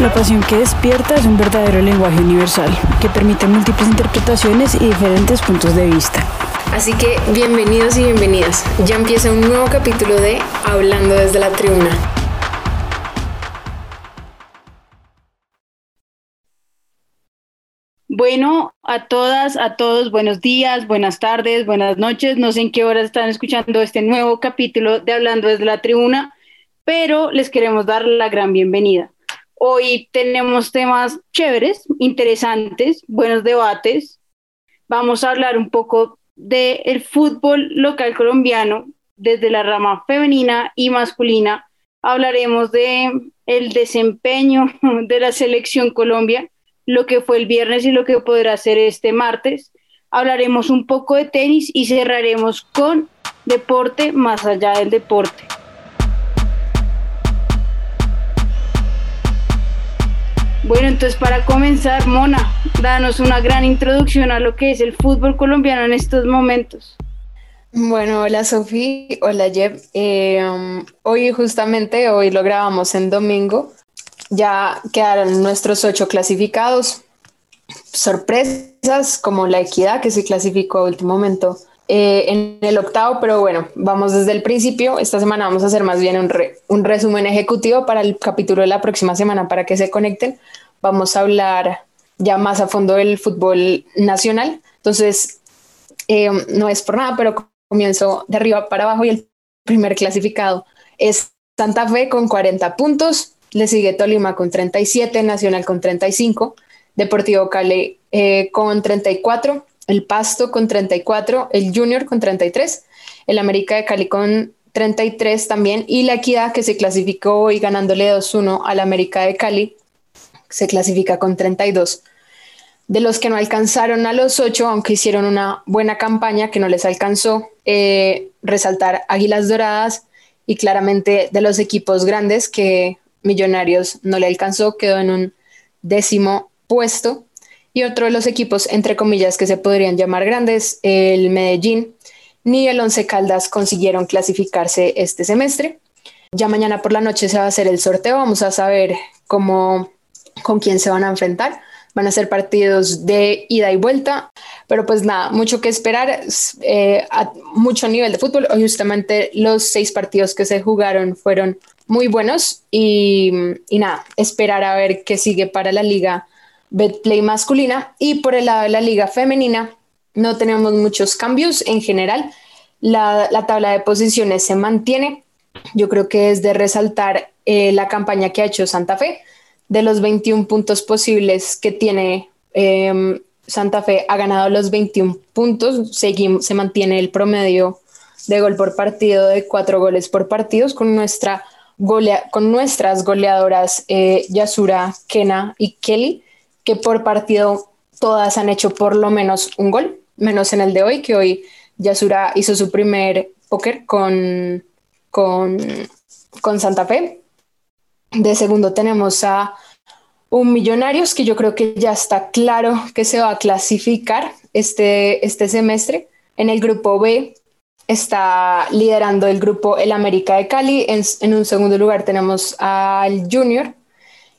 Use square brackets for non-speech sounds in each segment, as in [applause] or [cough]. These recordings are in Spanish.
La pasión que despierta es un verdadero lenguaje universal que permite múltiples interpretaciones y diferentes puntos de vista. Así que bienvenidos y bienvenidas. Ya empieza un nuevo capítulo de Hablando desde la tribuna. Bueno, a todas, a todos, buenos días, buenas tardes, buenas noches. No sé en qué horas están escuchando este nuevo capítulo de Hablando desde la tribuna, pero les queremos dar la gran bienvenida. Hoy tenemos temas chéveres, interesantes, buenos debates. Vamos a hablar un poco del fútbol local colombiano desde la rama femenina y masculina. Hablaremos de el desempeño [laughs] de la selección Colombia, lo que fue el viernes y lo que podrá ser este martes. Hablaremos un poco de tenis y cerraremos con deporte más allá del deporte. Bueno, entonces para comenzar, Mona, danos una gran introducción a lo que es el fútbol colombiano en estos momentos. Bueno, hola Sofi, hola Jeb. Eh, um, hoy justamente, hoy lo grabamos en domingo. Ya quedaron nuestros ocho clasificados. Sorpresas como la equidad que se clasificó a último momento eh, en el octavo, pero bueno, vamos desde el principio. Esta semana vamos a hacer más bien un, un resumen ejecutivo para el capítulo de la próxima semana para que se conecten vamos a hablar ya más a fondo del fútbol nacional. Entonces, eh, no es por nada, pero comienzo de arriba para abajo y el primer clasificado es Santa Fe con 40 puntos, le sigue Tolima con 37, Nacional con 35, Deportivo Cali eh, con 34, el Pasto con 34, el Junior con 33, el América de Cali con 33 también y la Equidad que se clasificó hoy ganándole 2-1 al América de Cali se clasifica con 32. De los que no alcanzaron a los ocho, aunque hicieron una buena campaña que no les alcanzó, eh, resaltar Águilas Doradas y claramente de los equipos grandes que Millonarios no le alcanzó, quedó en un décimo puesto. Y otro de los equipos, entre comillas, que se podrían llamar grandes, el Medellín, ni el Once Caldas consiguieron clasificarse este semestre. Ya mañana por la noche se va a hacer el sorteo, vamos a saber cómo con quién se van a enfrentar. Van a ser partidos de ida y vuelta, pero pues nada, mucho que esperar, eh, a mucho nivel de fútbol. Hoy justamente los seis partidos que se jugaron fueron muy buenos y, nada, esperar a ver qué sigue para la liga Betplay masculina y por el lado de la liga femenina no tenemos muchos cambios en general. La, tabla de posiciones se mantiene. Yo creo que es de resaltar eh, la campaña que ha hecho Santa Fe de los 21 puntos posibles que tiene em, Santa Fe, ha ganado los 21 puntos. Seguimos, se mantiene el promedio de gol por partido de cuatro goles por partidos con, nuestra con nuestras goleadoras eh, Yasura, Kena y Kelly, que por partido todas han hecho por lo menos un gol, menos en el de hoy, que hoy Yasura hizo su primer póker con, con, con Santa Fe de segundo tenemos a un Millonarios que yo creo que ya está claro que se va a clasificar este, este semestre. En el grupo B está liderando el grupo El América de Cali. En, un segundo lugar tenemos al Junior.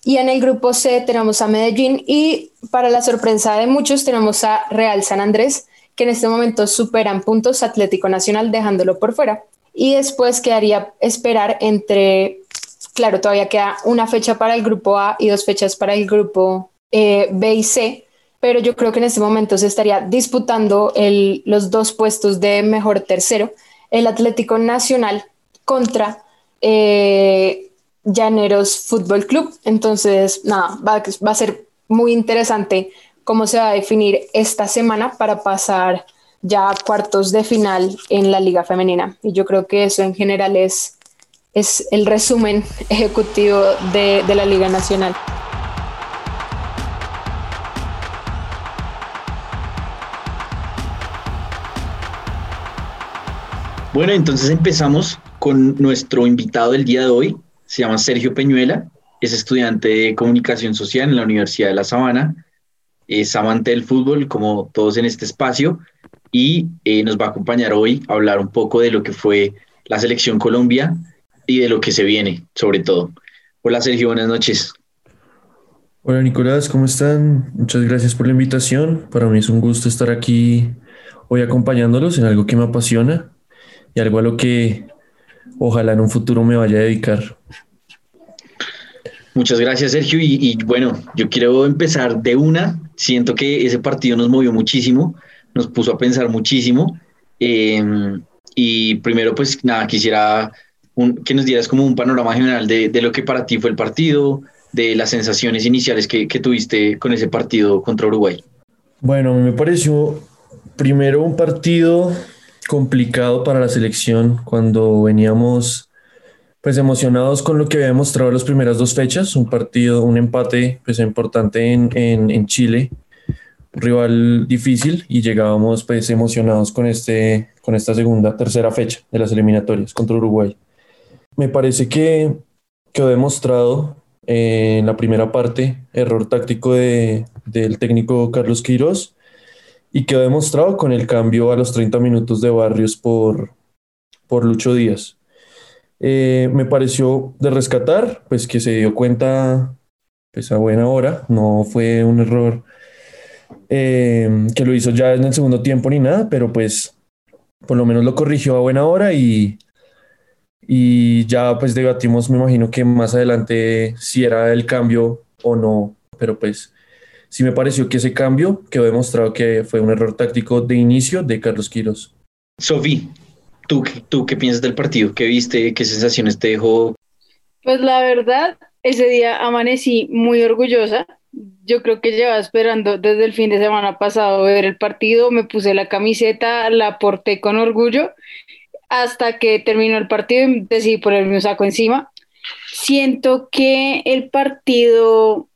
Y en el grupo C tenemos a Medellín y para la sorpresa de muchos tenemos a Real San Andrés, que en este momento superan puntos Atlético Nacional dejándolo por fuera. Y después quedaría esperar entre claro, todavía queda una fecha para el grupo A y dos fechas para el grupo eh, B y C, pero yo creo que en este momento se estaría disputando los dos puestos de mejor tercero, el Atlético Nacional contra eh, Llaneros Fútbol Club. Entonces, nada, va, va a ser muy interesante cómo se va a definir esta semana para pasar ya cuartos de final en la liga femenina. Y yo creo que eso en general es, es el resumen [laughs] ejecutivo de, de la liga nacional. Bueno, entonces empezamos con nuestro invitado del día de hoy. Se llama Sergio Peñuela, es estudiante de comunicación social en la Universidad de La Sabana, es amante del fútbol como todos en este espacio y eh, nos va a acompañar hoy a hablar un poco de lo que fue la selección Colombia y de lo que se viene, sobre todo. Hola Sergio, buenas noches. Hola Nicolás, ¿cómo están? Muchas gracias por la invitación. Para mí es un gusto estar aquí hoy acompañándolos en algo que me apasiona y algo a lo que ojalá en un futuro me vaya a dedicar. Muchas gracias, Sergio. Y, bueno, yo quiero empezar de una. Siento que ese partido nos movió muchísimo, nos puso a pensar muchísimo. Em, y primero, pues nada, quisiera que nos dieras como un panorama general de, de, lo que para ti fue el partido, de las sensaciones iniciales que, que tuviste con ese partido contra Uruguay. Bueno, me pareció primero un partido complicado para la selección cuando veníamos pues emocionados con lo que había demostrado las primeras dos fechas, un partido, un empate pues importante en, en, en Chile, un rival difícil y llegábamos pues emocionados con, este, con esta segunda, tercera fecha de las eliminatorias contra Uruguay. Me parece que quedó demostrado eh, en la primera parte error táctico de, del técnico Carlos Queiroz y quedó demostrado con el cambio a los 30 minutos de Barrios por, por Lucho Díaz. Eh, me pareció de rescatar, pues que se dio cuenta pues a buena hora, no fue un error eh, que lo hizo ya en el segundo tiempo ni nada, pero pues por lo menos lo corrigió a buena hora y, y ya pues debatimos, me imagino que más adelante si era el cambio o no, pero pues sí me pareció que ese cambio quedó demostrado que fue un error táctico de inicio de Carlos Quiros. Sofi, ¿tú, ¿tú qué piensas del partido? ¿Qué viste? ¿Qué sensaciones te dejó? Pues la verdad, ese día amanecí muy orgullosa. Yo creo que llevaba esperando desde el fin de semana pasado ver el partido, me puse la camiseta, la porté con orgullo hasta que terminó el partido y decidí ponerme un saco encima. Siento que el partido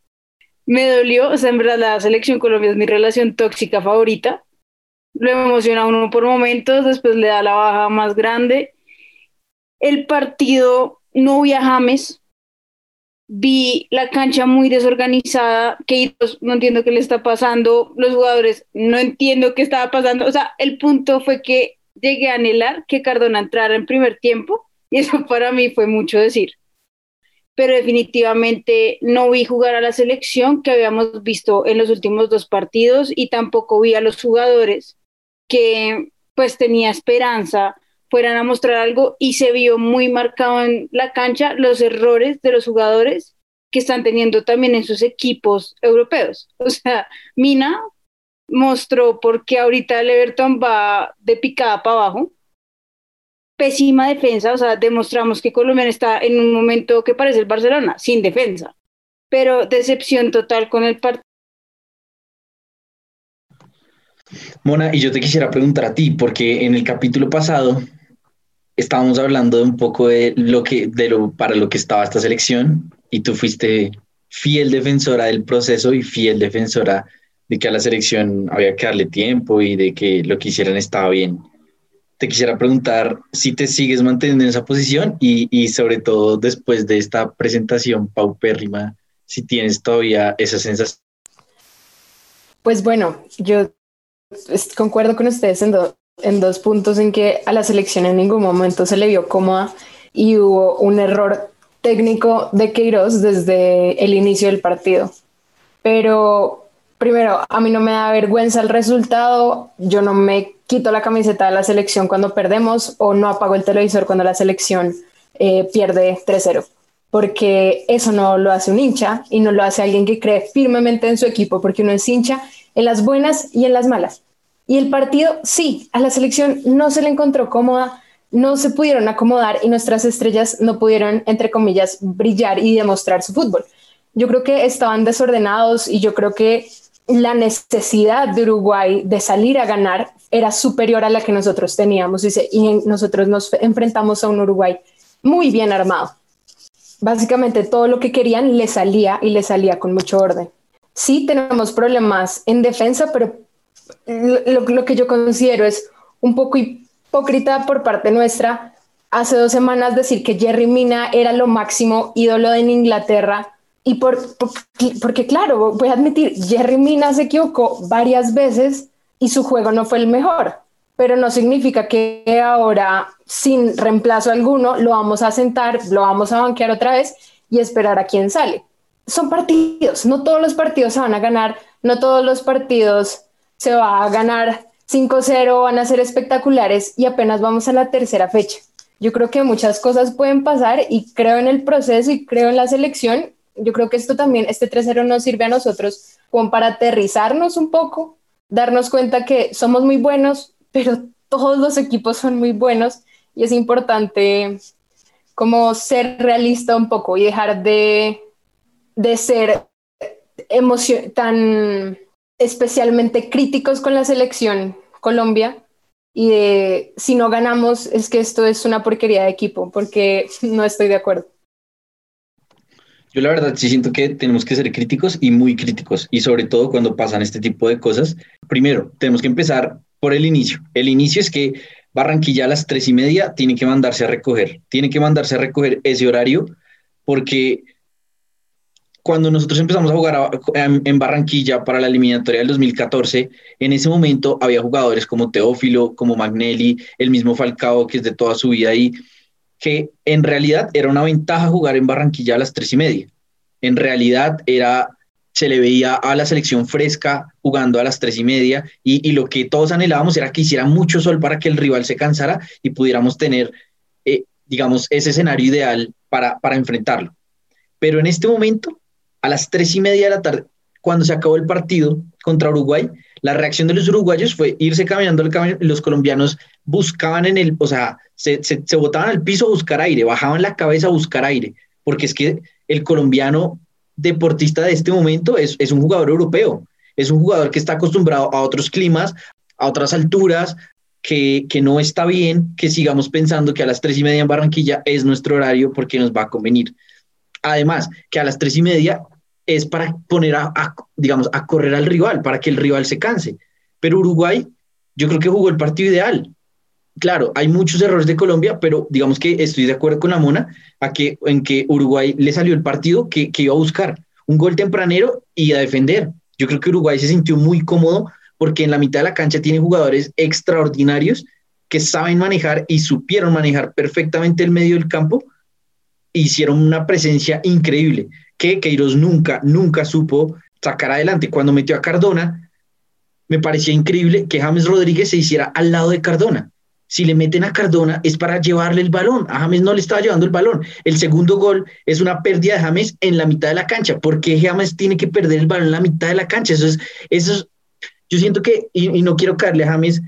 me dolió, o sea, en verdad la selección Colombia es mi relación tóxica favorita. Lo emociona uno por momentos, después le da la baja más grande. El partido no vi a James, vi la cancha muy desorganizada, que no entiendo qué le está pasando, los jugadores no entiendo qué estaba pasando, o sea, el punto fue que llegué a anhelar que Cardona entrara en primer tiempo y eso para mí fue mucho decir pero definitivamente no vi jugar a la selección que habíamos visto en los últimos dos partidos y tampoco vi a los jugadores que pues tenía esperanza fueran a mostrar algo y se vio muy marcado en la cancha los errores de los jugadores que están teniendo también en sus equipos europeos. O sea, Mina mostró por qué ahorita el Everton va de picada para abajo pésima defensa, o sea, demostramos que Colombia está en un momento que parece el Barcelona, sin defensa, pero decepción total con el partido. Mona, y yo te quisiera preguntar a ti, porque en el capítulo pasado estábamos hablando de un poco de lo que, de lo, para lo que estaba esta selección, y tú fuiste fiel defensora del proceso y fiel defensora de que a la selección había que darle tiempo y de que lo que hicieran estaba bien te quisiera preguntar si te sigues manteniendo en esa posición y, y, sobre todo después de esta presentación paupérrima, si tienes todavía esa sensación. Pues bueno, yo concuerdo con ustedes en, en dos puntos en que a la selección en ningún momento se le vio cómoda y hubo un error técnico de Queiroz desde el inicio del partido. Pero primero, a mí no me da vergüenza el resultado, yo no me quito la camiseta de la selección cuando perdemos o no apago el televisor cuando la selección eh, pierde 3-0, porque eso no lo hace un hincha y no lo hace alguien que cree firmemente en su equipo, porque uno es hincha en las buenas y en las malas. Y el partido, sí, a la selección no se le encontró cómoda, no se pudieron acomodar y nuestras estrellas no pudieron, entre comillas, brillar y demostrar su fútbol. Yo creo que estaban desordenados y yo creo que la necesidad de Uruguay de salir a ganar era superior a la que nosotros teníamos y, nosotros nos enfrentamos a un Uruguay muy bien armado. Básicamente todo lo que querían le salía y le salía con mucho orden. Sí tenemos problemas en defensa, pero lo, lo que yo considero es un poco hipócrita por parte nuestra hace dos semanas decir que Jerry Mina era lo máximo ídolo en Inglaterra y por, porque claro, voy a admitir, Jerry Mina se equivocó varias veces y su juego no fue el mejor, pero no significa que ahora sin reemplazo alguno lo vamos a sentar, lo vamos a banquear otra vez y esperar a quién sale. Son partidos, no todos los partidos se van a ganar, no todos los partidos se va a ganar 5-0, van a ser espectaculares y apenas vamos a la tercera fecha. Yo creo que muchas cosas pueden pasar y creo en el proceso y creo en la selección. Yo creo que esto también, este 3-0 nos sirve a nosotros como para aterrizarnos un poco, darnos cuenta que somos muy buenos, [laughs] pero todos los equipos son muy buenos y es importante como ser realista un poco y dejar de, de ser tan especialmente críticos con la selección Colombia y de si no ganamos es que esto es una porquería de equipo, porque [laughs] no estoy de acuerdo. Yo la verdad sí siento que tenemos que ser críticos y muy críticos, y sobre todo cuando pasan este tipo de cosas. Primero, tenemos que empezar por el inicio. El inicio es que Barranquilla a las tres y media tiene que mandarse a recoger, tiene que mandarse a recoger ese horario, porque cuando nosotros empezamos a jugar en, Barranquilla para la eliminatoria del 2014, en ese momento había jugadores como Teófilo, como Magnelli, el mismo Falcao, que es de toda su vida ahí, que en realidad era una ventaja jugar en Barranquilla a las tres y media. En realidad era, se le veía a la selección fresca jugando a las tres y media y, lo que todos anhelábamos era que hiciera mucho sol para que el rival se cansara y pudiéramos tener, eh, digamos, ese escenario ideal para, para enfrentarlo. Pero en este momento a las tres y media de la tarde, cuando se acabó el partido contra Uruguay, la reacción de los uruguayos fue irse caminando camino y los colombianos buscaban en el, o sea, se, se, botaban al piso a buscar aire, bajaban la cabeza a buscar aire, porque es que el colombiano deportista de este momento es, es un jugador europeo, es un jugador que está acostumbrado a otros climas, a otras alturas, que, que, no está bien que sigamos pensando que a las tres y media en Barranquilla es nuestro horario porque nos va a convenir. Además, que a las tres y media es para poner a, digamos, a correr al rival, para que el rival se canse. Pero Uruguay, yo creo que jugó el partido ideal. Claro, hay muchos errores de Colombia, pero digamos que estoy de acuerdo con la Mona a que, en que Uruguay le salió el partido que, que iba a buscar un gol tempranero y a defender. Yo creo que Uruguay se sintió muy cómodo porque en la mitad de la cancha tiene jugadores extraordinarios que saben manejar y supieron manejar perfectamente el medio del campo hicieron una presencia increíble que Queiroz nunca, nunca supo sacar adelante. Cuando metió a Cardona, me parecía increíble que James Rodríguez se hiciera al lado de Cardona. Si le meten a Cardona es para llevarle el balón. A James no le estaba llevando el balón. El segundo gol es una pérdida de James en la mitad de la cancha. ¿Por qué James tiene que perder el balón en la mitad de la cancha? Eso es, eso yo siento que, y, y no quiero caerle a James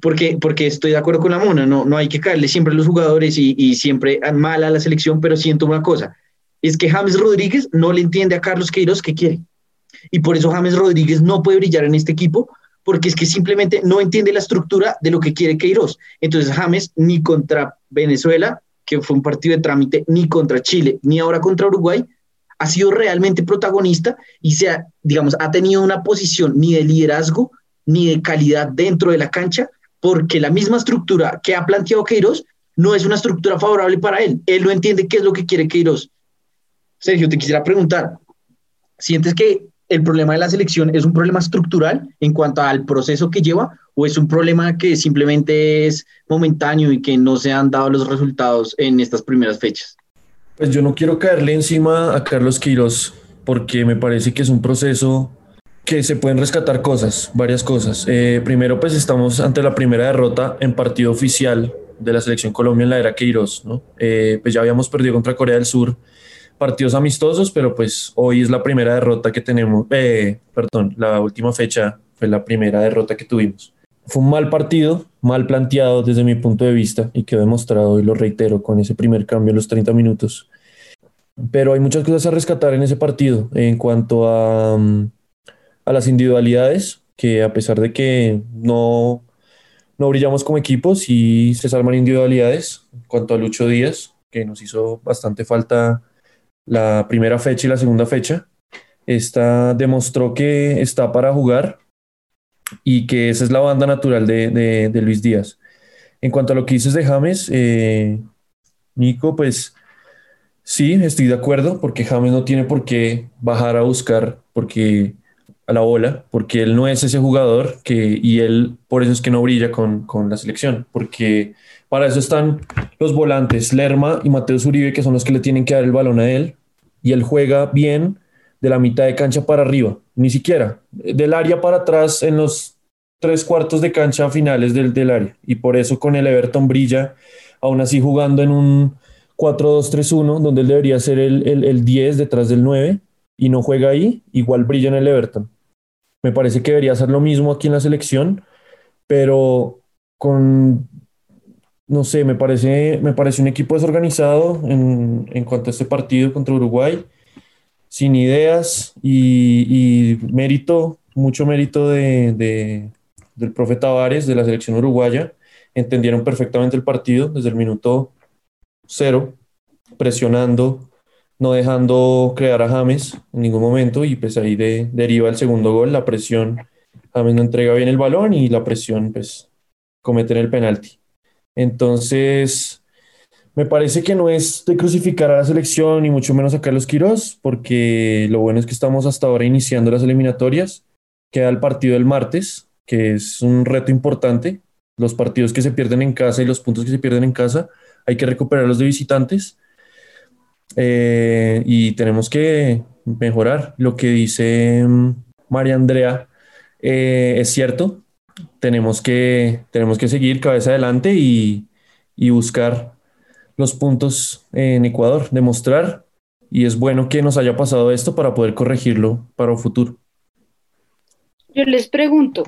porque, porque estoy de acuerdo con la mona, no, no hay que caerle siempre a los jugadores y, y siempre mal a la selección, pero siento una cosa, es que James Rodríguez no le entiende a Carlos Queiroz qué quiere. Y por eso James Rodríguez no puede brillar en este equipo, porque es que simplemente no entiende la estructura de lo que quiere Queiroz. Entonces James ni contra Venezuela, que fue un partido de trámite, ni contra Chile, ni ahora contra Uruguay, ha sido realmente protagonista y se ha, digamos, ha tenido una posición ni de liderazgo ni de calidad dentro de la cancha porque la misma estructura que ha planteado Queiroz no es una estructura favorable para él. Él no entiende qué es lo que quiere Queiroz. Sergio, te quisiera preguntar, ¿sientes que el problema de la selección es un problema estructural en cuanto al proceso que lleva o es un problema que simplemente es momentáneo y que no se han dado los resultados en estas primeras fechas? Pues yo no quiero caerle encima a Carlos Queiroz porque me parece que es un proceso que se pueden rescatar cosas, varias cosas. Eh, primero, pues estamos ante la primera derrota en partido oficial de la selección Colombia en la era Queiroz, ¿no? Eh, pues ya habíamos perdido contra Corea del Sur partidos amistosos, pero pues hoy es la primera derrota que tenemos, eh, perdón, la última fecha fue la primera derrota que tuvimos. Fue un mal partido, mal planteado desde mi punto de vista y quedó demostrado, y lo reitero, con ese primer cambio en los 30 minutos. Pero hay muchas cosas a rescatar en ese partido en cuanto a... Mm, a las individualidades, que a pesar de que no, no brillamos como equipo, sí se salvan individualidades. En cuanto a Lucho Díaz, que nos hizo bastante falta la primera fecha y la segunda fecha, esta demostró que está para jugar y que esa es la banda natural de, de, Luis Díaz. En cuanto a lo que dices de James, eh, Nico, pues sí, estoy de acuerdo, porque James no tiene por qué bajar a buscar porque a la bola, porque él no es ese jugador que, y él por eso es que no brilla con, con la selección, porque para eso están los volantes, Lerma y Mateo Uribe, que son los que le tienen que dar el balón a él, y él juega bien de la mitad de cancha para arriba, ni siquiera, del área para atrás en los tres cuartos de cancha finales del, del área, y por eso con el Everton brilla, aún así jugando en un 4-2-3-1, donde él debería ser el, el, el 10 detrás del 9, y no juega ahí, igual brilla en el Everton. Me parece que debería hacer lo mismo aquí en la selección, pero con, no sé, me parece, me parece un equipo desorganizado en, en cuanto a este partido contra Uruguay, sin ideas y, mérito, mucho mérito de, de, del profe Tavares de la selección uruguaya. Entendieron perfectamente el partido desde el minuto cero, presionando, no dejando crear a James en ningún momento y pues ahí de, deriva el segundo gol, la presión, James no entrega bien el balón y la presión pues cometen el penalti. Entonces, me parece que no es de crucificar a la selección y mucho menos a Carlos Quirós, porque lo bueno es que estamos hasta ahora iniciando las eliminatorias. Queda el partido del martes, que es un reto importante. Los partidos que se pierden en casa y los puntos que se pierden en casa, hay que recuperarlos de visitantes eh, y tenemos que mejorar. Lo que dice mm, María Andrea eh, es cierto. Tenemos que, tenemos que seguir cabeza adelante y, y buscar los puntos en Ecuador, demostrar. Y es bueno que nos haya pasado esto para poder corregirlo para el futuro. Yo les pregunto,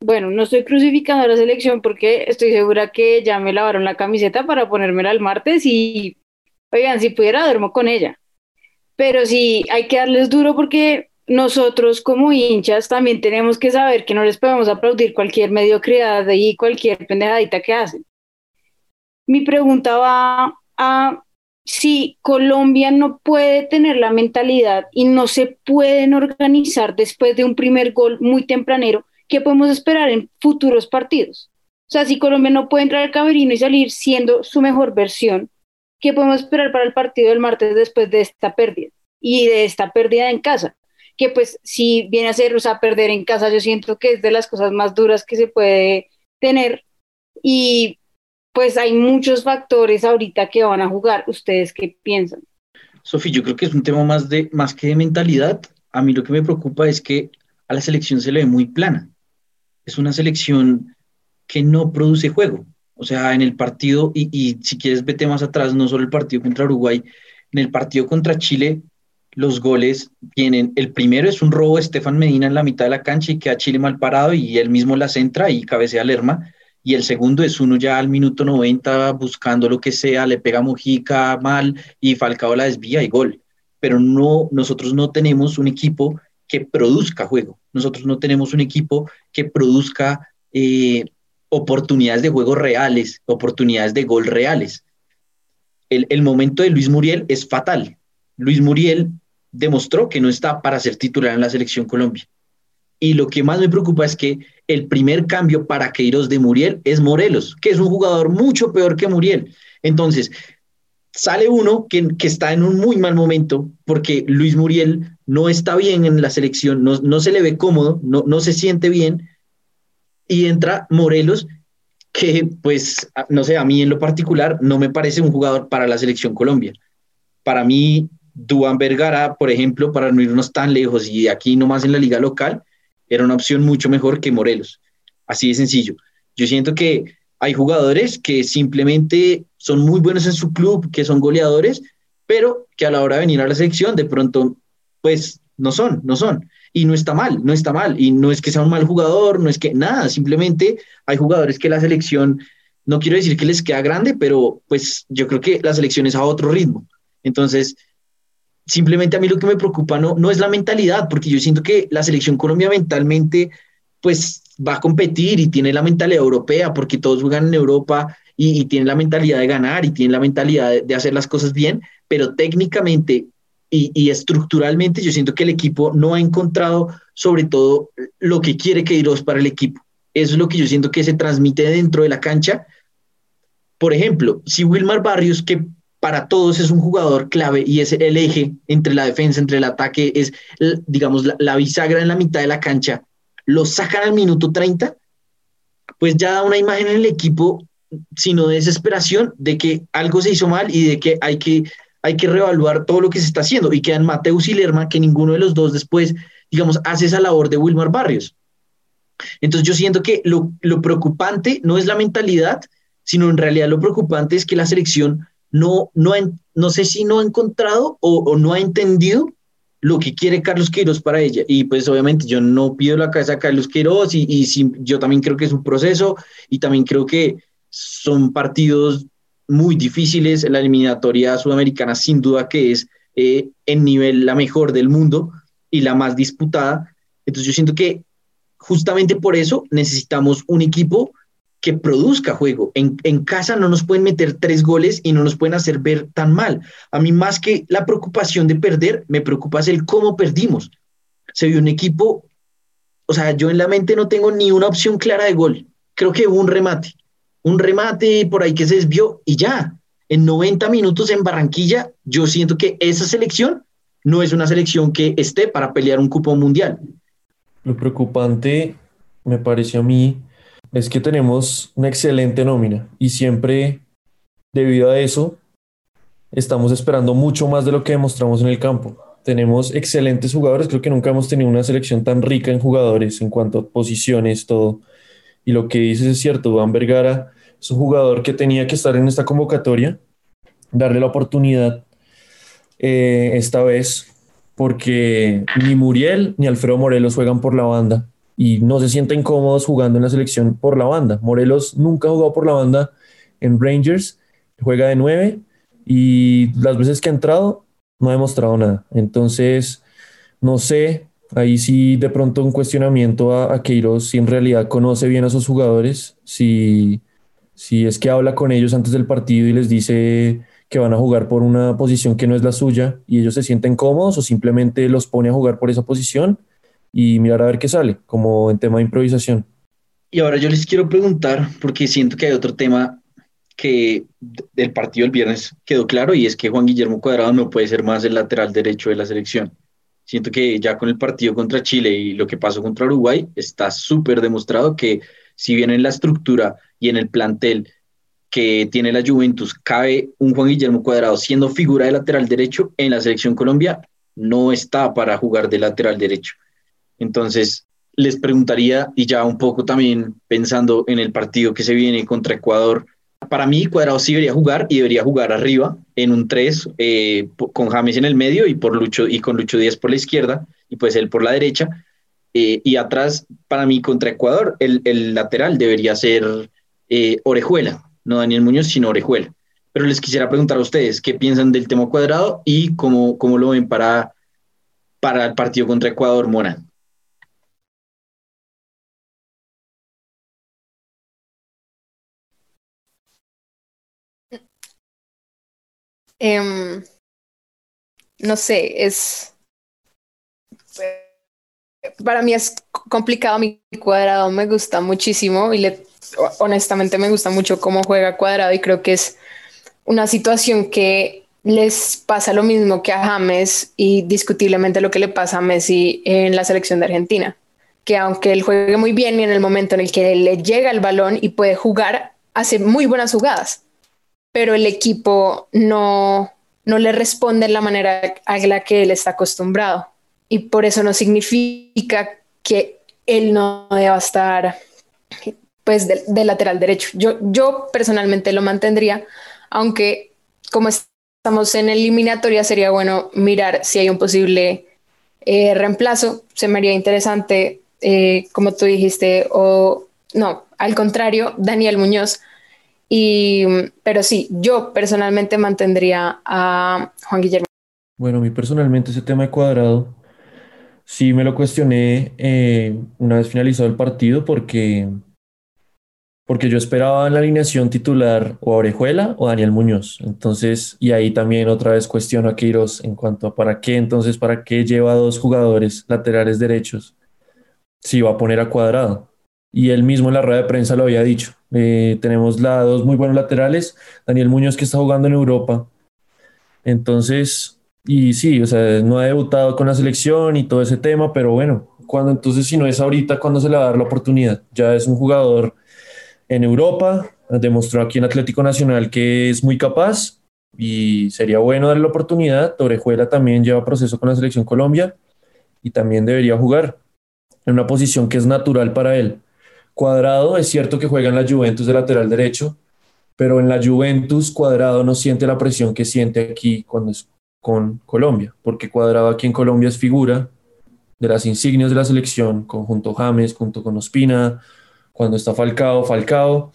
bueno, no estoy crucificando a la selección porque estoy segura que ya me lavaron la camiseta para ponérmela el martes y oigan, si pudiera duermo con ella. Pero sí, hay que darles duro porque nosotros como hinchas también tenemos que saber que no les podemos aplaudir cualquier mediocridad y cualquier pendejadita que hacen. Mi pregunta va a si Colombia no puede tener la mentalidad y no se pueden organizar después de un primer gol muy tempranero, ¿qué podemos esperar en futuros partidos? O sea, si Colombia no puede entrar al camerino y salir siendo su mejor versión, ¿qué podemos esperar para el partido del martes después de esta pérdida? Y de esta pérdida en casa, que pues si viene a ser, o sea, perder en casa, yo siento que es de las cosas más duras que se puede tener. Y pues hay muchos factores ahorita que van a jugar. ¿Ustedes qué piensan? Sofi, yo creo que es un tema más, de, más que de mentalidad. A mí lo que me preocupa es que a la selección se le ve muy plana. Es una selección que no produce juego. O sea, en el partido, y, si quieres vete más atrás, no solo el partido contra Uruguay, en el partido contra Chile, los goles vienen, el primero es un robo de Estefan Medina en la mitad de la cancha y queda Chile mal parado y él mismo la centra y cabecea Lerma. Y el segundo es uno ya al minuto 90 buscando lo que sea, le pega Mojica mal y Falcao la desvía y gol. Pero no, nosotros no tenemos un equipo que produzca juego. Nosotros no tenemos un equipo que produzca eh, oportunidades de juego reales, oportunidades de gol reales. El, momento de Luis Muriel es fatal. Luis Muriel demostró que no está para ser titular en la selección Colombia. Y lo que más me preocupa es que el primer cambio para Queiroz de Muriel es Morelos, que es un jugador mucho peor que Muriel. Entonces, sale uno que, está en un muy mal momento porque Luis Muriel no está bien en la selección, no, no se le ve cómodo, no, no se siente bien y entra Morelos, que pues, no sé, a mí en lo particular no me parece un jugador para la selección Colombia. Para mí, Duan Vergara, por ejemplo, para no irnos tan lejos y aquí nomás en la liga local, era una opción mucho mejor que Morelos. Así de sencillo. Yo siento que hay jugadores que simplemente son muy buenos en su club, que son goleadores, pero que a la hora de venir a la selección de pronto, pues no son, no son y no está mal, no está mal. Y no es que sea un mal jugador, no es que nada, simplemente hay jugadores que la selección, no quiero decir que les queda grande, pero pues yo creo que la selección es a otro ritmo. Entonces, simplemente a mí lo que me preocupa no, no es la mentalidad, porque yo siento que la selección Colombia mentalmente pues va a competir y tiene la mentalidad europea, porque todos juegan en Europa y, tienen la mentalidad de ganar y tienen la mentalidad de, hacer las cosas bien, pero técnicamente y, y, estructuralmente yo siento que el equipo no ha encontrado sobre todo lo que quiere Queiroz para el equipo. Eso es lo que yo siento que se transmite dentro de la cancha. Por ejemplo, si Wilmar Barrios, que para todos es un jugador clave y es el eje entre la defensa, entre el ataque, es, digamos, la, bisagra en la mitad de la cancha, lo sacan al minuto 30, pues ya da una imagen en el equipo, sino de desesperación, de que algo se hizo mal y de que hay que, hay que reevaluar todo lo que se está haciendo. Y quedan Mateus y Lerma, que ninguno de los dos después, digamos, hace esa labor de Wilmar Barrios. Entonces yo siento que lo, lo preocupante no es la mentalidad, sino en realidad lo preocupante es que la selección no, no, no sé si no ha encontrado o, no ha entendido lo que quiere Carlos Queiroz para ella. Y pues obviamente yo no pido la cabeza a Carlos Queiroz y, y yo también creo que es un proceso y también creo que son partidos muy difíciles. La eliminatoria sudamericana sin duda que es eh, en nivel la mejor del mundo y la más disputada. Entonces yo siento que justamente por eso necesitamos un equipo que produzca juego. En, casa no nos pueden meter tres goles y no nos pueden hacer ver tan mal. A mí más que la preocupación de perder, me preocupa es el cómo perdimos. Se vio un equipo, o sea, yo en la mente no tengo ni una opción clara de gol. Creo que hubo un remate, un remate por ahí que se desvió y ya. En 90 minutos en Barranquilla, yo siento que esa selección no es una selección que esté para pelear un cupo mundial. Lo preocupante me pareció a mí es que tenemos una excelente nómina y siempre debido a eso estamos esperando mucho más de lo que demostramos en el campo. Tenemos excelentes jugadores, creo que nunca hemos tenido una selección tan rica en jugadores en cuanto a posiciones, todo. Y lo que dices es cierto, Juan Vergara es un jugador que tenía que estar en esta convocatoria, darle la oportunidad eh, esta vez, porque ni Muriel ni Alfredo Morelos juegan por la banda y no se sienten cómodos jugando en la selección por la banda. Morelos nunca ha jugado por la banda en Rangers, juega de nueve y las veces que ha entrado no ha demostrado nada. Entonces, no sé, ahí sí de pronto un cuestionamiento a, a Queiroz si en realidad conoce bien a sus jugadores, si, si es que habla con ellos antes del partido y les dice que van a jugar por una posición que no es la suya y ellos se sienten cómodos o simplemente los pone a jugar por esa posición y mirar a ver qué sale, como en tema de improvisación. Y ahora yo les quiero preguntar, porque siento que hay otro tema que del partido del viernes quedó claro y es que Juan Guillermo Cuadrado no puede ser más el lateral derecho de la selección. Siento que ya con el partido contra Chile y lo que pasó contra Uruguay está súper demostrado que si bien en la estructura y en el plantel que tiene la Juventus cabe un Juan Guillermo Cuadrado siendo figura de lateral derecho en la selección Colombia, no está para jugar de lateral derecho. Entonces, les preguntaría, y ya un poco también pensando en el partido que se viene contra Ecuador, para mí Cuadrado sí debería jugar y debería jugar arriba en un 3 eh, con James en el medio y, por Lucho, y con Lucho Díaz por la izquierda y pues él por la derecha. Eh, y atrás, para mí contra Ecuador, el, lateral debería ser eh, Orejuela, no Daniel Muñoz, sino Orejuela. Pero les quisiera preguntar a ustedes qué piensan del tema cuadrado y cómo, cómo lo ven para, para el partido contra Ecuador, Mona. Em, no sé, es... Para mí es complicado, mi cuadrado me gusta muchísimo y le, honestamente me gusta mucho cómo juega cuadrado y creo que es una situación que les pasa lo mismo que a James y discutiblemente lo que le pasa a Messi en la selección de Argentina, que aunque él juegue muy bien y en el momento en el que le llega el balón y puede jugar, hace muy buenas jugadas pero el equipo no, no le responde de la manera a la que él está acostumbrado. Y por eso no significa que él no deba estar pues de, lateral derecho. Yo, yo personalmente lo mantendría, aunque como estamos en eliminatoria sería bueno mirar si hay un posible eh, reemplazo. Se me haría interesante, eh, como tú dijiste, o no, al contrario, Daniel Muñoz, y, pero sí, yo personalmente mantendría a Juan Guillermo. Bueno, a mí personalmente ese tema de cuadrado sí me lo cuestioné eh, una vez finalizado el partido porque, porque yo esperaba en la alineación titular o a Orejuela o Daniel Muñoz. Entonces, y ahí también otra vez cuestiono a Queiroz en cuanto a para qué, entonces, para qué lleva a dos jugadores laterales derechos si va a poner a cuadrado. Y él mismo en la rueda de prensa lo había dicho. Eh, tenemos la, dos muy buenos laterales, Daniel Muñoz que está jugando en Europa. Entonces, y sí, o sea, no ha debutado con la selección y todo ese tema, pero bueno, cuando entonces si no es ahorita, ¿cuándo se le va a dar la oportunidad? Ya es un jugador en Europa, demostró aquí en Atlético Nacional que es muy capaz y sería bueno darle la oportunidad. Torejuela también lleva proceso con la selección Colombia y también debería jugar en una posición que es natural para él. Cuadrado es cierto que juega en la Juventus de lateral derecho, pero en la Juventus Cuadrado no siente la presión que siente aquí cuando es con Colombia, porque Cuadrado aquí en Colombia es figura de las insignias de la selección, conjunto James, junto con Ospina, cuando está Falcao, Falcao.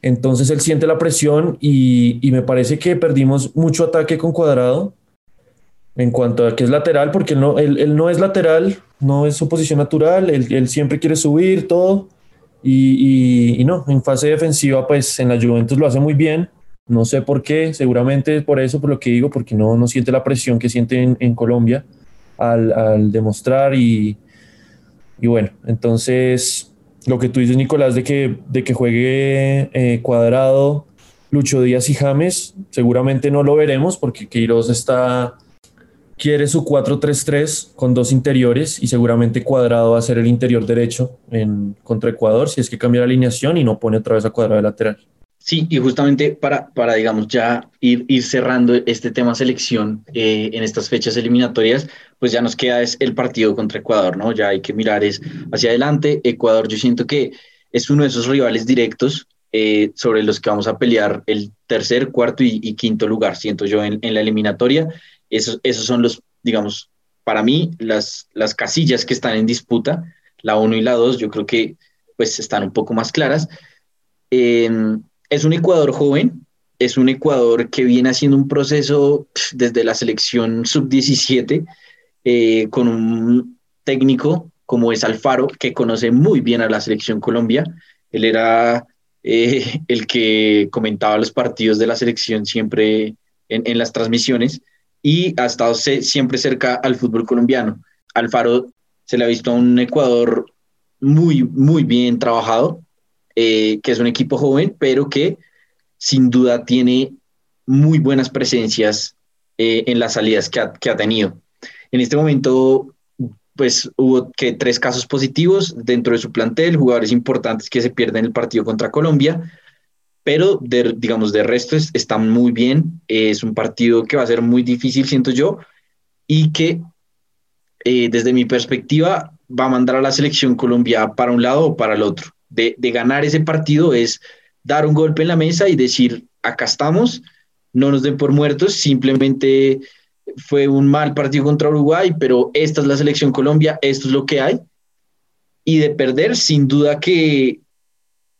Entonces él siente la presión y, me parece que perdimos mucho ataque con Cuadrado en cuanto a que es lateral, porque él no, él, no es lateral, no es su posición natural, él, siempre quiere subir todo. Y, y, no, en fase defensiva, pues en la Juventus lo hace muy bien, no sé por qué, seguramente por eso, por lo que digo, porque no, no siente la presión que siente en, Colombia al, demostrar y, y, bueno, entonces lo que tú dices, Nicolás, de que, de que juegue eh, Cuadrado, Lucho Díaz y James, seguramente no lo veremos porque Queiroz está, quiere su 4-3-3 con dos interiores y seguramente Cuadrado va a ser el interior derecho en, contra Ecuador si es que cambia la alineación y no pone otra vez a Cuadrado de lateral. Sí, y justamente para, para digamos, ya ir, ir cerrando este tema selección eh, en estas fechas eliminatorias, pues ya nos queda es el partido contra Ecuador, ¿no? Ya hay que mirar es hacia adelante. Ecuador yo siento que es uno de esos rivales directos eh, sobre los que vamos a pelear el tercer, cuarto y, quinto lugar, siento yo, en, en, la eliminatoria. Esos, esos son los, digamos, para mí, las, las casillas que están en disputa, la 1 y la 2, yo creo que pues están un poco más claras. Eh, es un Ecuador joven, es un Ecuador que viene haciendo un proceso desde la selección sub-17 eh, con un técnico como es Alfaro, que conoce muy bien a la selección Colombia. Él era eh, el que comentaba los partidos de la selección siempre en, las transmisiones y ha estado siempre cerca al fútbol colombiano. Alfaro se le ha visto a un Ecuador muy, muy bien trabajado, eh, que es un equipo joven, pero que sin duda tiene muy buenas presencias eh, en las salidas que ha, que ha, tenido. En este momento, pues hubo que tres casos positivos dentro de su plantel, jugadores importantes que se pierden el partido contra Colombia, pero de, digamos, de resto están muy bien. es un partido que va a ser muy difícil, siento yo, y que eh, desde mi perspectiva va a mandar a la selección Colombia para un lado o para el otro de, ganar ese partido es dar un golpe en la mesa y decir, acá estamos, no nos den por muertos, simplemente fue un mal partido contra Uruguay, pero esta es la selección Colombia, esto es lo que hay. Y de perder, sin duda que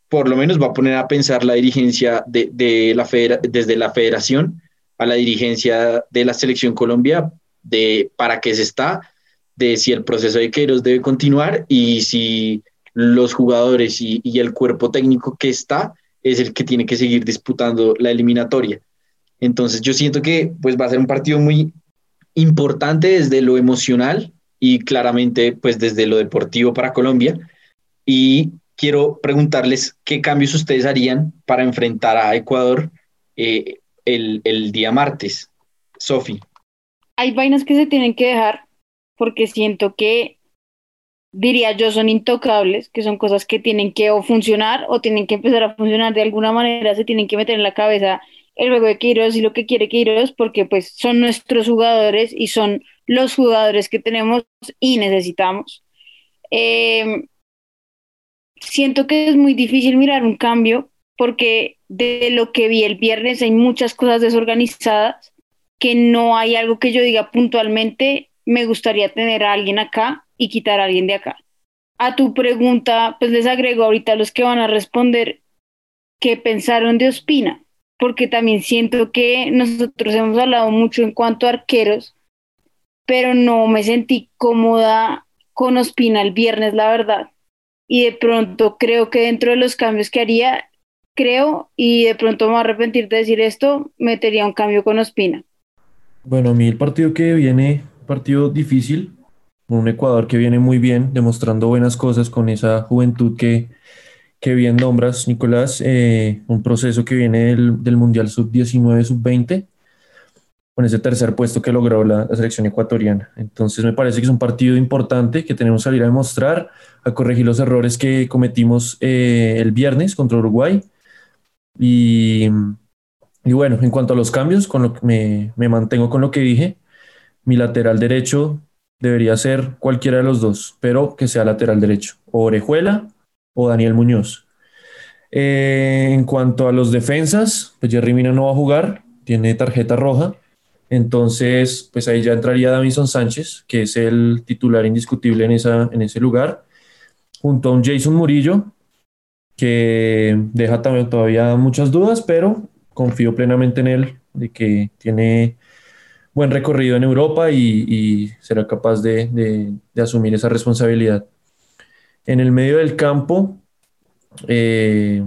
por lo menos va a poner a pensar la dirigencia de, la desde la federación a la dirigencia de la selección Colombia de para qué se está, de si el proceso de Queiroz debe continuar y si los jugadores y, el cuerpo técnico que está es el que tiene que seguir disputando la eliminatoria. Entonces yo siento que pues va a ser un partido muy importante desde lo emocional y claramente pues desde lo deportivo para Colombia. Y quiero preguntarles qué cambios ustedes harían para enfrentar a Ecuador eh, el, día martes. Sofi. Hay vainas que se tienen que dejar porque siento que diría yo, son intocables, que son cosas que tienen que o funcionar o tienen que empezar a funcionar de alguna manera, se tienen que meter en la cabeza el juego de Queiroz y lo que quiere Queiroz, porque pues son nuestros jugadores y son los jugadores que tenemos y necesitamos. Em, siento que es muy difícil mirar un cambio porque de lo que vi el viernes hay muchas cosas desorganizadas, que no hay algo que yo diga puntualmente, me gustaría tener a alguien acá y quitar a alguien de acá. A tu pregunta, pues les agrego ahorita los que van a responder qué pensaron de Ospina, porque también siento que nosotros hemos hablado mucho en cuanto a arqueros, pero no me sentí cómoda con Ospina el viernes, la verdad. Y de pronto creo que dentro de los cambios que haría, creo, y de pronto me voy a arrepentir de decir esto, metería un cambio con Ospina. Bueno, a mí el partido que viene, partido difícil, un Ecuador que viene muy bien, demostrando buenas cosas con esa juventud que, que bien nombras, Nicolás, eh, un proceso que viene del, del Mundial Sub-19, Sub-20, con ese tercer puesto que logró la, selección ecuatoriana. Entonces me parece que es un partido importante que tenemos que salir a demostrar, a corregir los errores que cometimos eh, el viernes contra Uruguay. Y, bueno, en cuanto a los cambios, me mantengo con lo que dije. Mi lateral derecho debería ser cualquiera de los dos, pero que sea lateral derecho, o Orejuela o Daniel Muñoz. Eh, en cuanto a los defensas, pues Jerry Mina no va a jugar, tiene tarjeta roja. Entonces, pues ahí ya entraría Davison Sánchez, que es el titular indiscutible en, esa, en ese lugar, junto a un Jason Murillo, que deja también todavía muchas dudas, pero confío plenamente en él, de que tiene buen recorrido en Europa y, será capaz de, asumir esa responsabilidad. En el medio del campo, eh,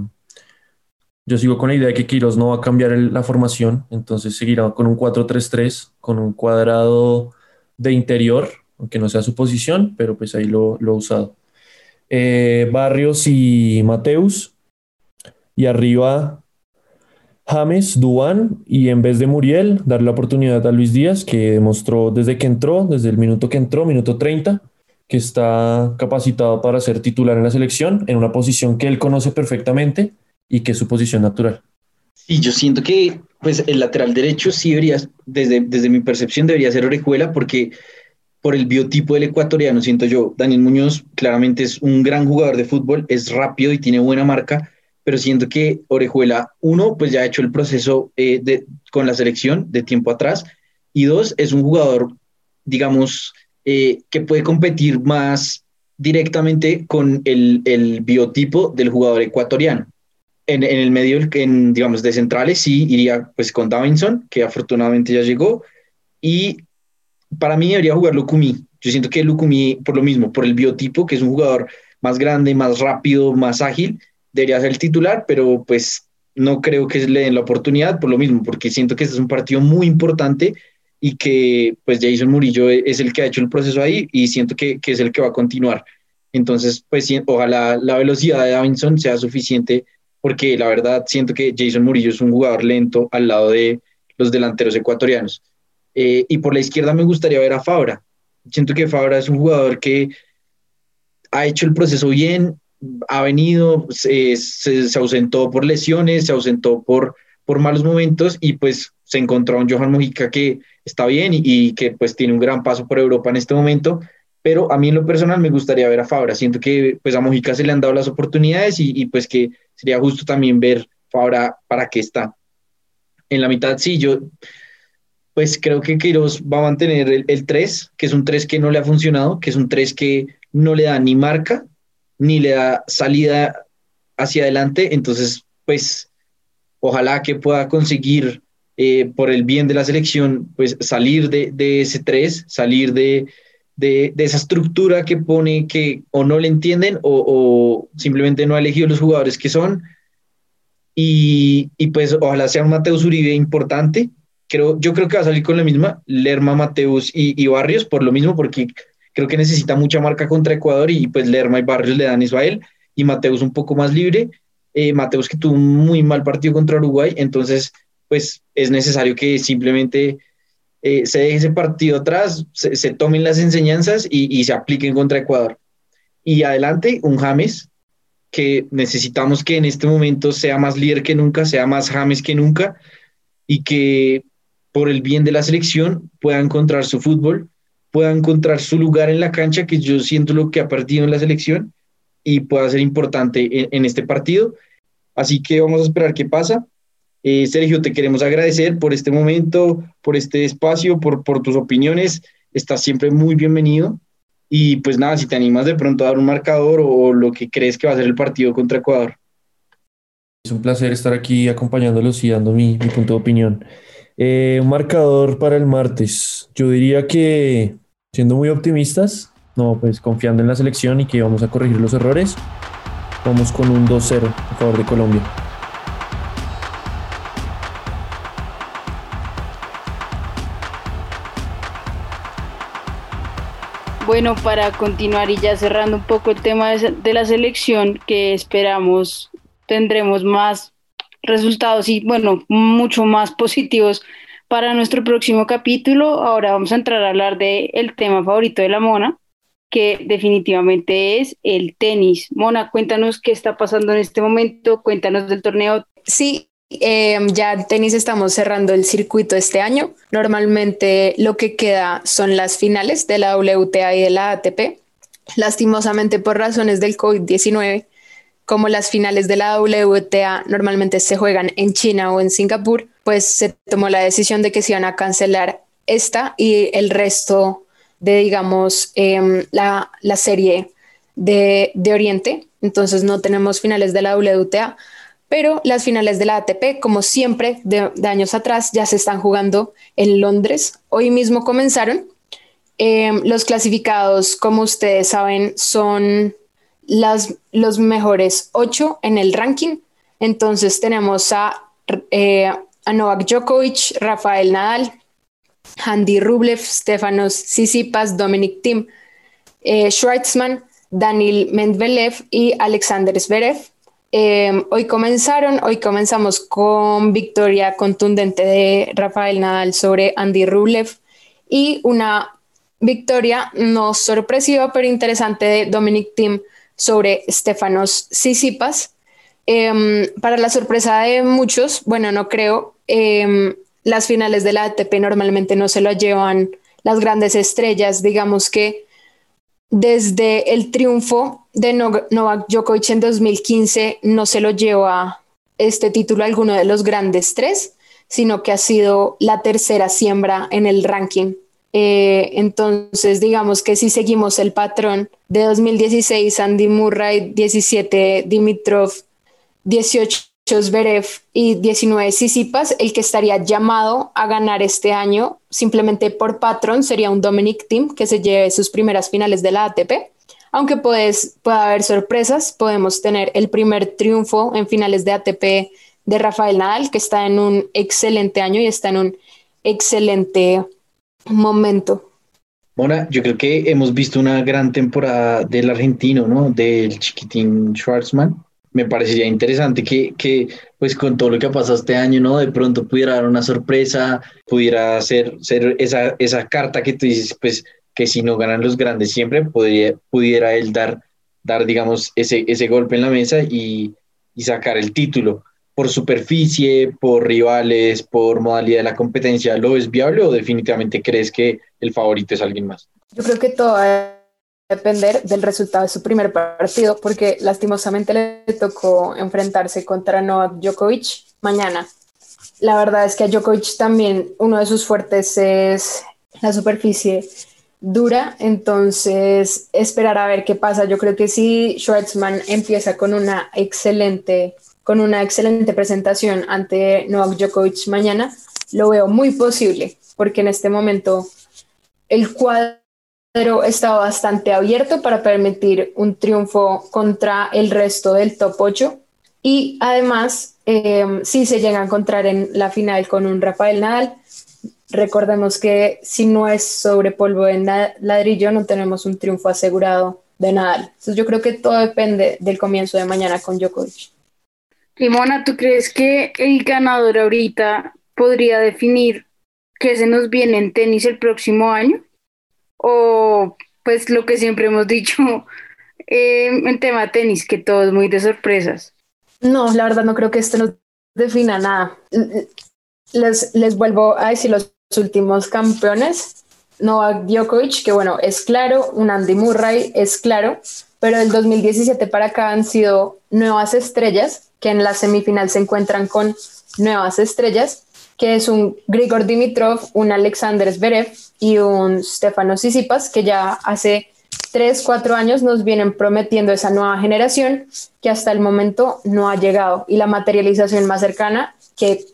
yo sigo con la idea de que Quiroz no va a cambiar la formación, entonces seguirá con un 4-3-3, con un cuadrado de interior, aunque no sea su posición, pero pues ahí lo, lo usado. Eh, Barrios y Mateus, y arriba James, Duan, y en vez de Muriel, darle la oportunidad a Luis Díaz, que demostró desde que entró, desde el minuto que entró, minuto 30, que está capacitado para ser titular en la selección, en una posición que él conoce perfectamente y que es su posición natural. Sí, yo siento que pues el lateral derecho sí debería, desde, desde mi percepción, debería ser Orejuela porque por el biotipo del ecuatoriano, siento yo, Daniel Muñoz claramente es un gran jugador de fútbol, es rápido y tiene buena marca, pero siento que Orejuela, uno, pues ya ha hecho el proceso eh, de, con la selección de tiempo atrás, y dos, es un jugador, digamos, eh, que puede competir más directamente con el, el biotipo del jugador ecuatoriano en, el medio, en, digamos, de centrales, sí iría pues con Davinson, que afortunadamente ya llegó, y para mí debería jugar Lukumi. Yo siento que Lukumi, por lo mismo, por el biotipo, que es un jugador más grande, más rápido, más ágil, debería ser el titular, pero pues no creo que le den la oportunidad por lo mismo, porque siento que este es un partido muy importante y que pues Jason Murillo es el que ha hecho el proceso ahí y siento que, que es el que va a continuar. Entonces, pues ojalá la velocidad de Davinson sea suficiente porque la verdad siento que Jason Murillo es un jugador lento al lado de los delanteros ecuatorianos. Eh, y por la izquierda me gustaría ver a Fabra. Siento que Fabra es un jugador que ha hecho el proceso bien, ha venido, se, ausentó por lesiones, se ausentó por, por malos momentos y pues se encontró un Johan Mojica que está bien y, y, que pues tiene un gran paso por Europa en este momento, pero a mí en lo personal me gustaría ver a Fabra. Siento que pues a Mojica se le han dado las oportunidades y, pues que sería justo también ver Fabra para qué está. En la mitad, sí, yo pues creo que Queiroz va a mantener el, 3, que es un 3 que no le ha funcionado, que es un 3 que no le da ni marca, ni le da salida hacia adelante. Entonces, pues, ojalá que pueda conseguir, eh, por el bien de la selección, pues salir de, de ese 3, salir de, de, esa estructura que pone que o no le entienden o, simplemente no ha elegido los jugadores que son. Y, pues ojalá sea un Mateus Uribe importante. Creo, yo creo que va a salir con la misma, Lerma, Mateus y, Barrios, por lo mismo, porque creo que necesita mucha marca contra Ecuador y pues Lerma y Barrios le dan eso. Y Mateus un poco más libre. Eh, Mateus que tuvo un muy mal partido contra Uruguay, entonces pues es necesario que simplemente eh, se deje ese partido atrás, se, tomen las enseñanzas y, se apliquen contra Ecuador. Y adelante, un James, que necesitamos que en este momento sea más líder que nunca, sea más James que nunca, y que por el bien de la selección pueda encontrar su fútbol, pueda encontrar su lugar en la cancha, que yo siento lo que ha perdido en la selección, y pueda ser importante en este partido. Así que vamos a esperar qué pasa. Eh, Sergio, te queremos agradecer por este momento, por este espacio, por, tus opiniones. Estás siempre muy bienvenido. Y pues nada, si te animas de pronto a dar un marcador o lo que crees que va a ser el partido contra Ecuador. Es un placer estar aquí acompañándolos y dando mi, mi punto de opinión. Eh, un marcador para el martes. Yo diría que, siendo muy optimistas, no, pues confiando en la selección y que vamos a corregir los errores, vamos con un 2-0 a favor de Colombia. Bueno, para continuar y ya cerrando un poco el tema de la selección, que esperamos tendremos más resultados y, bueno, mucho más positivos para nuestro próximo capítulo. Ahora vamos a entrar a hablar del el tema favorito de la Mona, que definitivamente es el tenis. Mona, cuéntanos qué está pasando en este momento, cuéntanos del torneo. Sí, eh, ya tenis estamos cerrando el circuito este año. Normalmente lo que queda son las finales de la WTA y de la ATP. Lastimosamente por razones del COVID-19, como las finales de la WTA normalmente se juegan en China o en Singapur, pues se tomó la decisión de que se iban a cancelar esta y el resto de, digamos, em, la, la, serie de, de Oriente. Entonces no tenemos finales de la WTA pero las finales de la ATP, como siempre de, años atrás, ya se están jugando en Londres. Hoy mismo comenzaron. Em, los clasificados, como ustedes saben, son los mejores ocho en el ranking. Entonces tenemos a, eh, Novak Djokovic, Rafael Nadal, Andy Rublev, Stefanos Tsitsipas, Dominic Thiem, eh, Schwartzman, Daniel Medvedev y Alexander Zverev. Em, hoy comenzaron, hoy comenzamos con victoria contundente de Rafael Nadal sobre Andy Rublev y una victoria no sorpresiva pero interesante de Dominic Thiem sobre Stefanos Tsitsipas. Em, para la sorpresa de muchos, bueno, no creo, em, las finales de la ATP normalmente no se lo llevan las grandes estrellas, digamos que desde el triunfo de Novak Djokovic en 2015 no se lo lleva este título a alguno de los grandes tres, sino que ha sido la tercera siembra en el ranking. Eh, entonces, digamos que si seguimos el patrón de 2016, Andy Murray, 17, Dimitrov, 18 Zverev y 19 Sisipas, el que estaría llamado a ganar este año simplemente por patrón sería un Dominic Team que se lleve sus primeras finales de la ATP. Aunque puedes, puede haber sorpresas, podemos tener el primer triunfo en finales de ATP de Rafael Nadal, que está en un excelente año y está en un excelente momento. Mona, yo creo que hemos visto una gran temporada del argentino, ¿no? Del chiquitín Schwarzman me parecería interesante que, que, pues con todo lo que ha pasado este año, ¿no? De pronto pudiera dar una sorpresa, pudiera ser, ser esa, esa carta que tú dices, pues que si no ganan los grandes siempre, podría, pudiera él dar, dar digamos, ese, ese golpe en la mesa y, y sacar el título. Por superficie, por rivales, por modalidad de la competencia, ¿lo es viable o definitivamente crees que el favorito es alguien más? Yo creo que todo depender del resultado de su primer partido, porque lastimosamente le tocó enfrentarse contra Novak Djokovic mañana. La verdad es que a Djokovic también uno de sus fuertes es la superficie dura, entonces esperar a ver qué pasa. Yo creo que si Schwartzman empieza con una excelente, con una excelente presentación ante Novak Djokovic mañana, lo veo muy posible, porque en este momento el cuadro está bastante abierto para permitir un triunfo contra el resto del top 8. Y además, eh, si se llega a encontrar en la final con un Rafael Nadal, recordemos que si no es sobre polvo de ladrillo, no tenemos un triunfo asegurado de Nadal. Entonces yo creo que todo depende del comienzo de mañana con Djokovic. Mona, ¿tú crees que el ganador ahorita podría definir qué se nos viene en tenis el próximo año? o pues lo que siempre hemos dicho [laughs] eh, en tema tenis, que todo es muy de sorpresas. No, la verdad no creo que esto nos defina nada. Les, les vuelvo a decir los últimos campeones. Novak Djokovic, que bueno, es claro, un Andy Murray es claro, pero del 2017 para acá han sido nuevas estrellas que en la semifinal se encuentran con nuevas estrellas que es un Grigor Dimitrov, un Alexander Zverev y un Stefano Tsitsipas, que ya hace tres, cuatro años nos vienen prometiendo esa nueva generación que hasta el momento no ha llegado. Y la materialización más cercana, que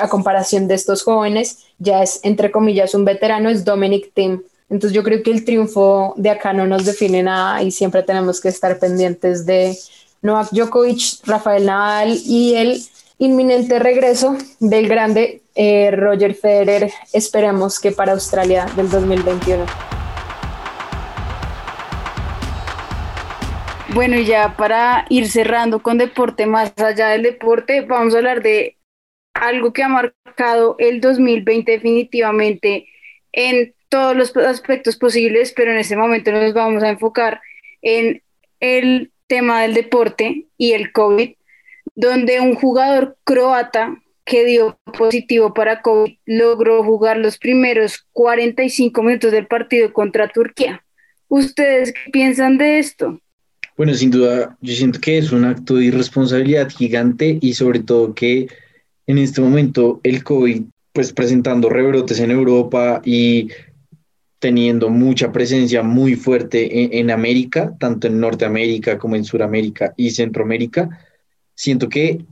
a comparación de estos jóvenes, ya es entre comillas un veterano, es Dominic Thiem. Entonces yo creo que el triunfo de acá no nos define nada y siempre tenemos que estar pendientes de Novak Djokovic, Rafael Nadal y el inminente regreso del grande eh, Roger Federer. Esperemos que para Australia del 2021. Bueno, y ya para ir cerrando con deporte, más allá del deporte, vamos a hablar de algo que ha marcado el 2020 definitivamente en todos los aspectos posibles, pero en este momento nos vamos a enfocar en el tema del deporte y el COVID, donde un jugador croata que dio positivo para COVID logró jugar los primeros 45 minutos del partido contra Turquía. ¿Ustedes qué piensan de esto? Bueno, sin duda, yo siento que es un acto de irresponsabilidad gigante y sobre todo que en este momento el COVID, pues presentando rebrotes en Europa y teniendo mucha presencia muy fuerte en, América, tanto en Norteamérica como en Sudamérica y Centroamérica, siento que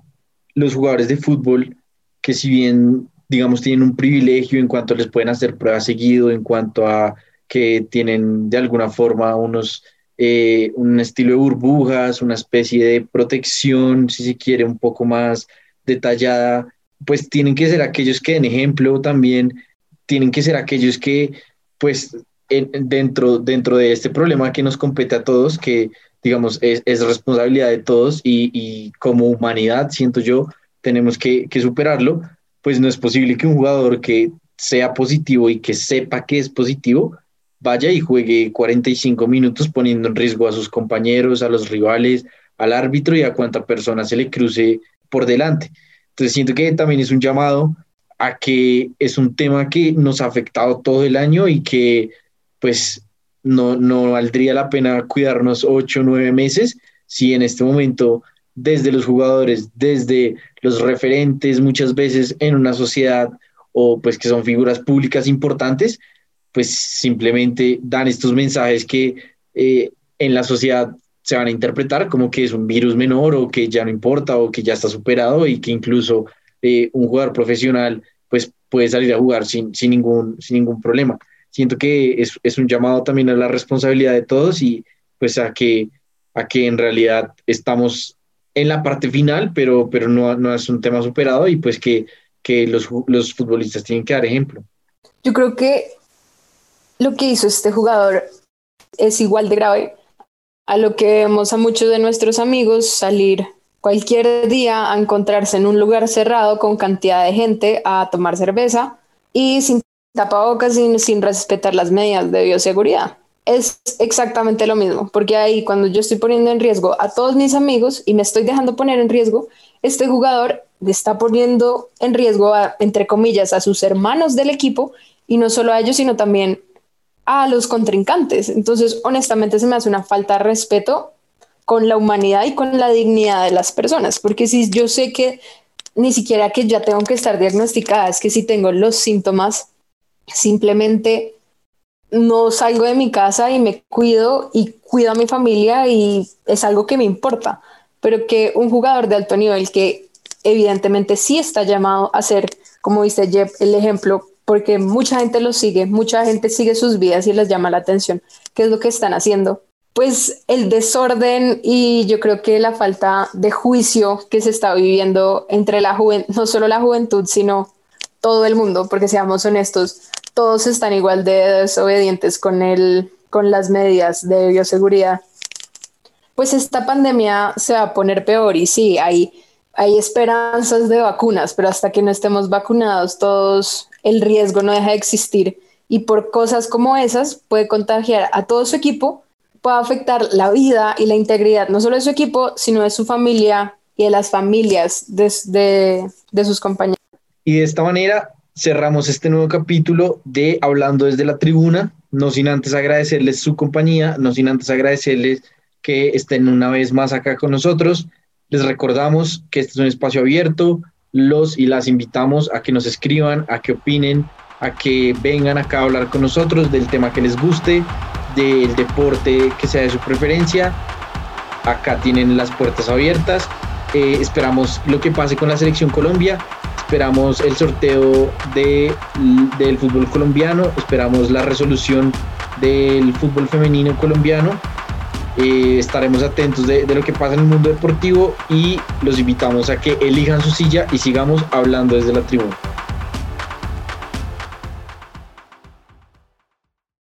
los jugadores de fútbol, que si bien, digamos, tienen un privilegio en cuanto les pueden hacer pruebas seguido, en cuanto a que tienen de alguna forma unos eh, un estilo de burbujas, una especie de protección, si se quiere, un poco más detallada, pues tienen que ser aquellos que den ejemplo también, tienen que ser aquellos que, pues, dentro, dentro de este problema que nos compete a todos, que digamos es, responsabilidad de todos y, como humanidad, siento yo, tenemos que, que superarlo, pues no es posible que un jugador que sea positivo y que sepa que es positivo, vaya y juegue 45 minutos poniendo en riesgo a sus compañeros, a los rivales, al árbitro y a cuanta persona se le cruce por delante. Entonces siento que también es un llamado a que es un tema que nos ha afectado todo el año y que pues no, no valdría la pena cuidarnos ocho o nueve meses si en este momento desde los jugadores, desde los referentes muchas veces en una sociedad o pues que son figuras públicas importantes, pues simplemente dan estos mensajes que eh, en la sociedad se van a interpretar como que es un virus menor o que ya no importa o que ya está superado y que incluso eh, un jugador profesional pues puede salir a jugar sin, sin, ningún, sin ningún problema. Siento que es, es, un llamado también a la responsabilidad de todos y pues a que, a que en realidad estamos en la parte final, pero, pero no, no es un tema superado y pues que, que los, los futbolistas tienen que dar ejemplo. Yo creo que lo que hizo este jugador es igual de grave a lo que vemos a muchos de nuestros amigos salir cualquier día a encontrarse en un lugar cerrado con cantidad de gente a tomar cerveza y sin tapabocas, sin, sin respetar las medidas de bioseguridad. Es exactamente lo mismo, porque ahí cuando yo estoy poniendo en riesgo a todos mis amigos y me estoy dejando poner en riesgo, este jugador está poniendo en riesgo, entre comillas, a sus hermanos del equipo y no solo a ellos, sino también a los contrincantes. Entonces, honestamente, se me hace una falta de respeto con la humanidad y con la dignidad de las personas, porque si yo sé que ni siquiera que ya tengo que estar diagnosticada, es que si tengo los síntomas, simplemente no salgo de mi casa y me cuido y cuido a mi familia y es algo que me importa, pero que un jugador de alto nivel que evidentemente sí está llamado a ser, como dice Jeff, el ejemplo porque mucha gente los sigue, mucha gente sigue sus vidas y les llama la atención. ¿Qué es lo que están haciendo? Pues el desorden y yo creo que la falta de juicio que se está viviendo entre la juventud, no solo la juventud, sino todo el mundo, porque seamos honestos, todos están igual de desobedientes con, el, con las medidas de bioseguridad. Pues esta pandemia se va a poner peor y sí, hay, hay esperanzas de vacunas, pero hasta que no estemos vacunados todos el riesgo no deja de existir y por cosas como esas puede contagiar a todo su equipo, puede afectar la vida y la integridad no solo de su equipo, sino de su familia y de las familias de, de sus compañeros. Y de esta manera cerramos este nuevo capítulo de Hablando desde la tribuna, no sin antes agradecerles su compañía, no sin antes agradecerles que estén una vez más acá con nosotros. Les recordamos que este es un espacio abierto, los y las invitamos a que nos escriban, a que opinen, a que vengan acá a hablar con nosotros del tema que les guste, del deporte que sea de su preferencia. Acá tienen las puertas abiertas. Eh, esperamos lo que pase con la selección Colombia. esperamos el sorteo de, del fútbol colombiano, esperamos la resolución del fútbol femenino colombiano. Eh, estaremos atentos de, de lo que pasa en el mundo deportivo y los invitamos a que elijan su silla y sigamos hablando desde la tribuna.